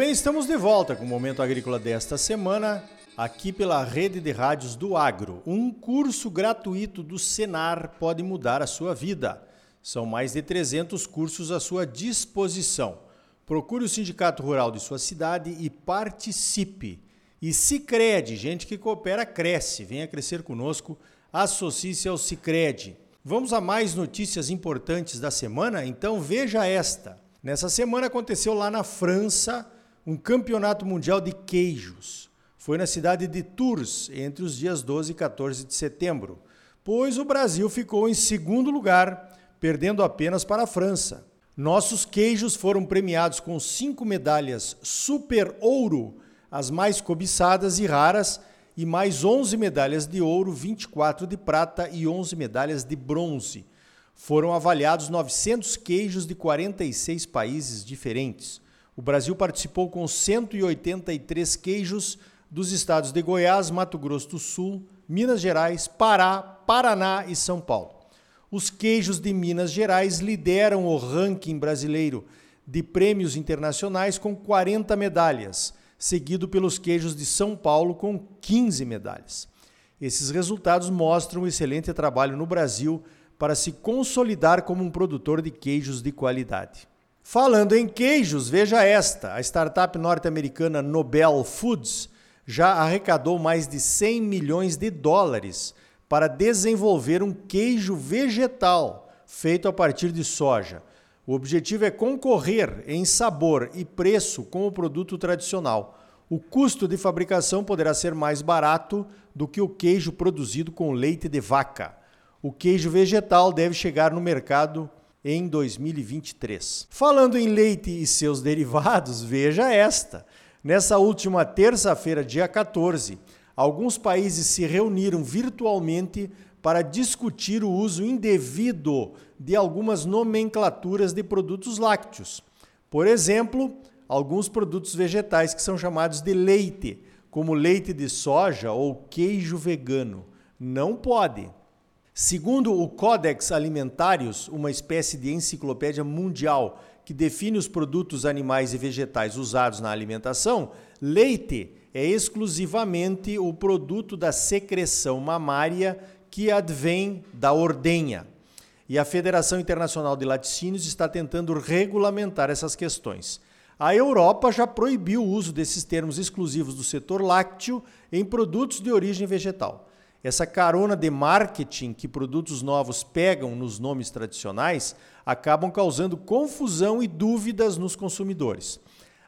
bem, estamos de volta com o Momento Agrícola desta semana, aqui pela Rede de Rádios do Agro. Um curso gratuito do Senar pode mudar a sua vida. São mais de 300 cursos à sua disposição. Procure o Sindicato Rural de sua cidade e participe. E Cicred, gente que coopera cresce. Venha crescer conosco, associe-se ao Cicred. Vamos a mais notícias importantes da semana? Então veja esta. Nessa semana aconteceu lá na França um campeonato mundial de queijos. Foi na cidade de Tours, entre os dias 12 e 14 de setembro, pois o Brasil ficou em segundo lugar, perdendo apenas para a França. Nossos queijos foram premiados com cinco medalhas Super Ouro, as mais cobiçadas e raras, e mais 11 medalhas de ouro, 24 de prata e 11 medalhas de bronze foram avaliados 900 queijos de 46 países diferentes. O Brasil participou com 183 queijos dos estados de Goiás, Mato Grosso do Sul, Minas Gerais, Pará, Paraná e São Paulo. Os queijos de Minas Gerais lideram o ranking brasileiro de prêmios internacionais com 40 medalhas, seguido pelos queijos de São Paulo com 15 medalhas. Esses resultados mostram o excelente trabalho no Brasil para se consolidar como um produtor de queijos de qualidade. Falando em queijos, veja esta: a startup norte-americana Nobel Foods já arrecadou mais de 100 milhões de dólares para desenvolver um queijo vegetal feito a partir de soja. O objetivo é concorrer em sabor e preço com o produto tradicional. O custo de fabricação poderá ser mais barato do que o queijo produzido com leite de vaca. O queijo vegetal deve chegar no mercado em 2023. Falando em leite e seus derivados, veja esta. Nessa última terça-feira, dia 14, alguns países se reuniram virtualmente para discutir o uso indevido de algumas nomenclaturas de produtos lácteos. Por exemplo, alguns produtos vegetais que são chamados de leite, como leite de soja ou queijo vegano. Não pode. Segundo o Codex Alimentarius, uma espécie de enciclopédia mundial que define os produtos animais e vegetais usados na alimentação, leite é exclusivamente o produto da secreção mamária que advém da ordenha. E a Federação Internacional de Laticínios está tentando regulamentar essas questões. A Europa já proibiu o uso desses termos exclusivos do setor lácteo em produtos de origem vegetal. Essa carona de marketing que produtos novos pegam nos nomes tradicionais acabam causando confusão e dúvidas nos consumidores.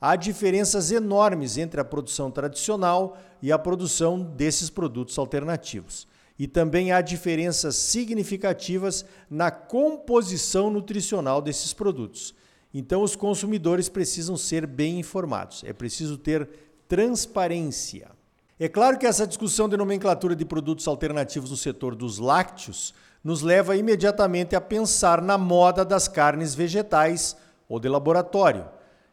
Há diferenças enormes entre a produção tradicional e a produção desses produtos alternativos. E também há diferenças significativas na composição nutricional desses produtos. Então, os consumidores precisam ser bem informados, é preciso ter transparência. É claro que essa discussão de nomenclatura de produtos alternativos no setor dos lácteos nos leva imediatamente a pensar na moda das carnes vegetais ou de laboratório.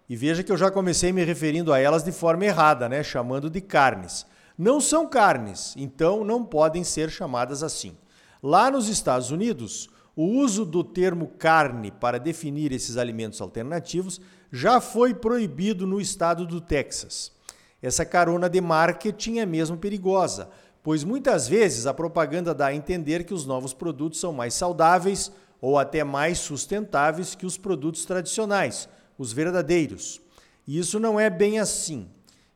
E veja que eu já comecei me referindo a elas de forma errada, né? chamando de carnes. Não são carnes, então não podem ser chamadas assim. Lá nos Estados Unidos, o uso do termo carne para definir esses alimentos alternativos já foi proibido no estado do Texas. Essa carona de marketing é mesmo perigosa, pois muitas vezes a propaganda dá a entender que os novos produtos são mais saudáveis ou até mais sustentáveis que os produtos tradicionais, os verdadeiros. E isso não é bem assim.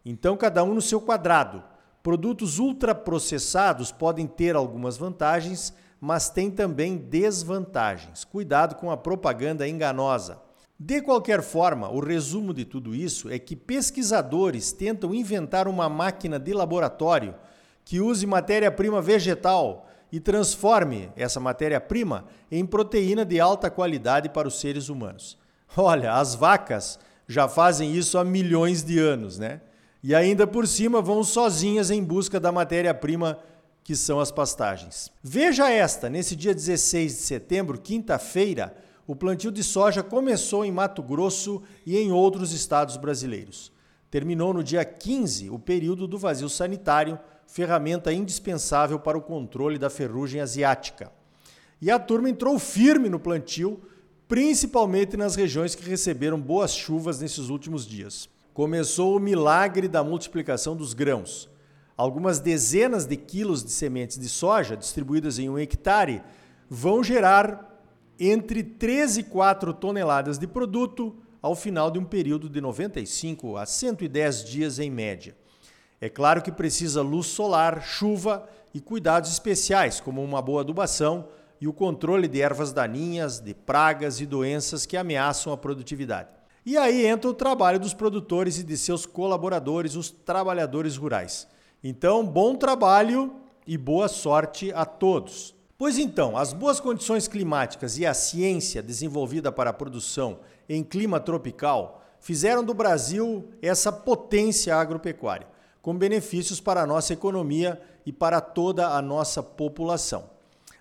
Então, cada um no seu quadrado. Produtos ultraprocessados podem ter algumas vantagens, mas têm também desvantagens. Cuidado com a propaganda enganosa. De qualquer forma, o resumo de tudo isso é que pesquisadores tentam inventar uma máquina de laboratório que use matéria-prima vegetal e transforme essa matéria-prima em proteína de alta qualidade para os seres humanos. Olha, as vacas já fazem isso há milhões de anos, né? E ainda por cima vão sozinhas em busca da matéria-prima que são as pastagens. Veja esta, nesse dia 16 de setembro, quinta-feira, o plantio de soja começou em Mato Grosso e em outros estados brasileiros. Terminou no dia 15 o período do vazio sanitário, ferramenta indispensável para o controle da ferrugem asiática. E a turma entrou firme no plantio, principalmente nas regiões que receberam boas chuvas nesses últimos dias. começou o milagre da multiplicação dos grãos. Algumas dezenas de quilos de sementes de soja distribuídas em um hectare vão gerar entre 13 e 4 toneladas de produto ao final de um período de 95 a 110 dias em média. É claro que precisa luz solar, chuva e cuidados especiais, como uma boa adubação e o controle de ervas daninhas, de pragas e doenças que ameaçam a produtividade. E aí entra o trabalho dos produtores e de seus colaboradores, os trabalhadores rurais. Então, bom trabalho e boa sorte a todos. Pois então, as boas condições climáticas e a ciência desenvolvida para a produção em clima tropical fizeram do Brasil essa potência agropecuária, com benefícios para a nossa economia e para toda a nossa população.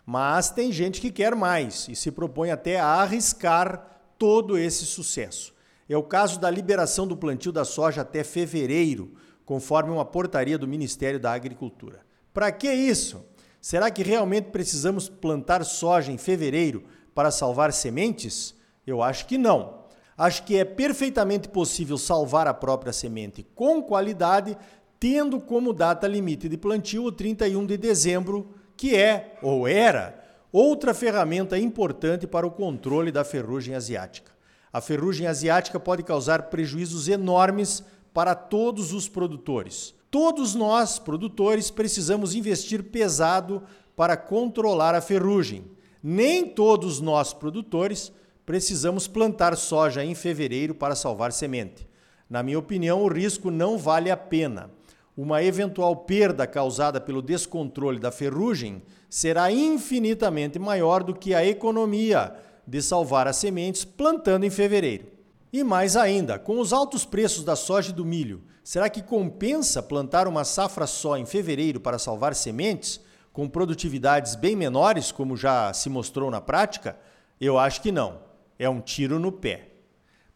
Mas tem gente que quer mais e se propõe até a arriscar todo esse sucesso. É o caso da liberação do plantio da soja até fevereiro, conforme uma portaria do Ministério da Agricultura. Para que isso? Será que realmente precisamos plantar soja em fevereiro para salvar sementes? Eu acho que não. Acho que é perfeitamente possível salvar a própria semente com qualidade, tendo como data limite de plantio o 31 de dezembro que é, ou era, outra ferramenta importante para o controle da ferrugem asiática. A ferrugem asiática pode causar prejuízos enormes para todos os produtores. Todos nós, produtores, precisamos investir pesado para controlar a ferrugem. Nem todos nós, produtores, precisamos plantar soja em fevereiro para salvar semente. Na minha opinião, o risco não vale a pena uma eventual perda causada pelo descontrole da ferrugem será infinitamente maior do que a economia de salvar as sementes plantando em fevereiro. E mais ainda, com os altos preços da soja e do milho, será que compensa plantar uma safra só em fevereiro para salvar sementes, com produtividades bem menores, como já se mostrou na prática? Eu acho que não. É um tiro no pé.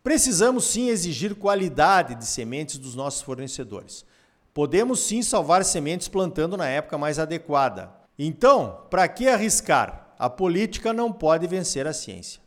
Precisamos sim exigir qualidade de sementes dos nossos fornecedores. Podemos sim salvar sementes plantando na época mais adequada. Então, para que arriscar? A política não pode vencer a ciência.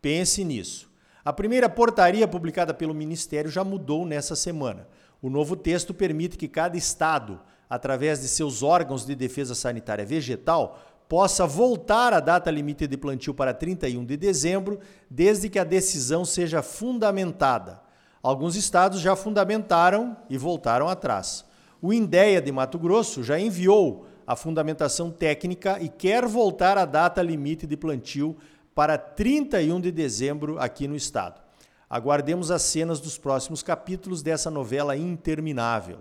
Pense nisso. A primeira portaria publicada pelo Ministério já mudou nessa semana. O novo texto permite que cada estado, através de seus órgãos de defesa sanitária vegetal, possa voltar a data limite de plantio para 31 de dezembro, desde que a decisão seja fundamentada. Alguns estados já fundamentaram e voltaram atrás. O INDEA de Mato Grosso já enviou a fundamentação técnica e quer voltar a data limite de plantio para 31 de dezembro aqui no estado. Aguardemos as cenas dos próximos capítulos dessa novela interminável.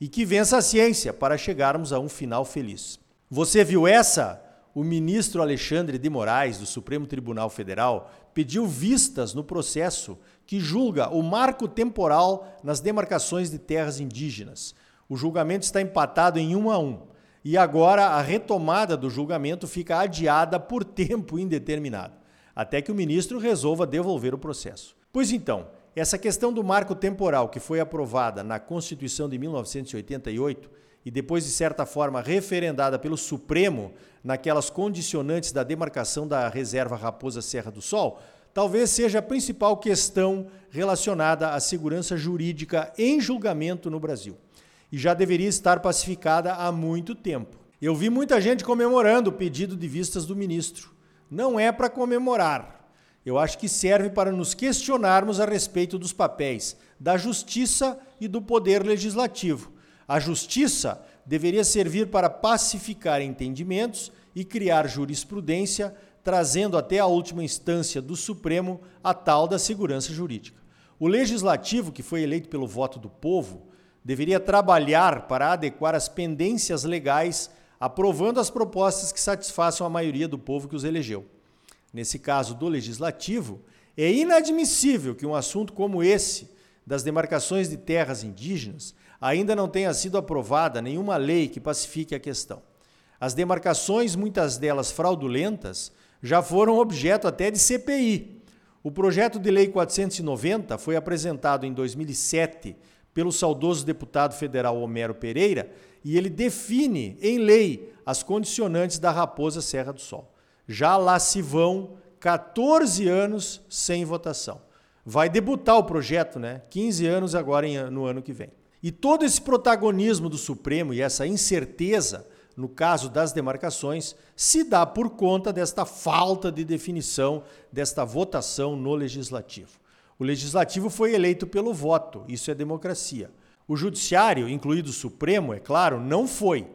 E que vença a ciência para chegarmos a um final feliz. Você viu essa? o ministro Alexandre de Moraes, do Supremo Tribunal Federal, pediu vistas no processo que julga o marco temporal nas demarcações de terras indígenas. O julgamento está empatado em um a um. E agora a retomada do julgamento fica adiada por tempo indeterminado, até que o ministro resolva devolver o processo. Pois então, essa questão do marco temporal que foi aprovada na Constituição de 1988 e depois, de certa forma, referendada pelo Supremo naquelas condicionantes da demarcação da reserva Raposa Serra do Sol, talvez seja a principal questão relacionada à segurança jurídica em julgamento no Brasil. E já deveria estar pacificada há muito tempo. Eu vi muita gente comemorando o pedido de vistas do ministro. Não é para comemorar. Eu acho que serve para nos questionarmos a respeito dos papéis da justiça e do poder legislativo a justiça deveria servir para pacificar entendimentos e criar jurisprudência, trazendo até a última instância do Supremo a tal da segurança jurídica. O legislativo, que foi eleito pelo voto do povo, deveria trabalhar para adequar as pendências legais, aprovando as propostas que satisfaçam a maioria do povo que os elegeu. Nesse caso do legislativo, é inadmissível que um assunto como esse, das demarcações de terras indígenas, ainda não tenha sido aprovada nenhuma lei que pacifique a questão. As demarcações, muitas delas fraudulentas, já foram objeto até de CPI. O projeto de lei 490 foi apresentado em 2007 pelo saudoso deputado federal Homero Pereira e ele define em lei as condicionantes da Raposa Serra do Sol. Já lá se vão 14 anos sem votação. vai debutar o projeto, né? 15 anos agora no ano que vem. E todo esse protagonismo do Supremo e essa incerteza no caso das demarcações, se dá por conta desta falta de definição desta votação no legislativo. O legislativo foi eleito pelo voto, isso é democracia. O judiciário, incluído o Supremo, é claro, não foi.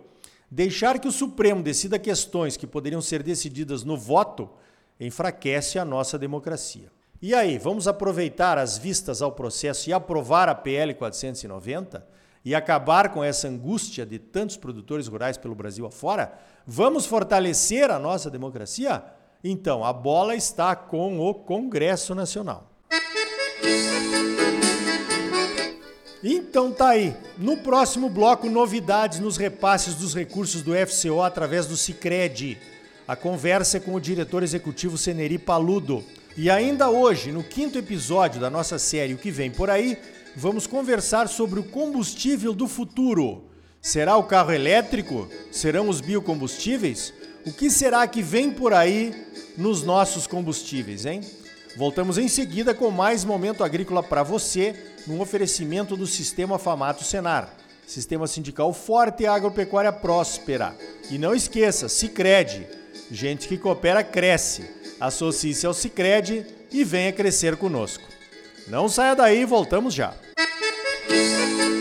Deixar que o Supremo decida questões que poderiam ser decididas no voto enfraquece a nossa democracia. E aí, vamos aproveitar as vistas ao processo e aprovar a PL 490 e acabar com essa angústia de tantos produtores rurais pelo Brasil afora? Vamos fortalecer a nossa democracia? Então, a bola está com o Congresso Nacional. Então tá aí. No próximo bloco, novidades nos repasses dos recursos do FCO através do Cicred. A conversa é com o diretor executivo Seneri Paludo. E ainda hoje, no quinto episódio da nossa série O que vem por aí, vamos conversar sobre o combustível do futuro. Será o carro elétrico? Serão os biocombustíveis? O que será que vem por aí nos nossos combustíveis, hein? Voltamos em seguida com mais momento agrícola para você, num oferecimento do Sistema Famato Senar. Sistema sindical forte e agropecuária próspera. E não esqueça, Sicredi. Gente que coopera cresce. Associe-se ao Sicredi e venha crescer conosco. Não saia daí, voltamos já. Música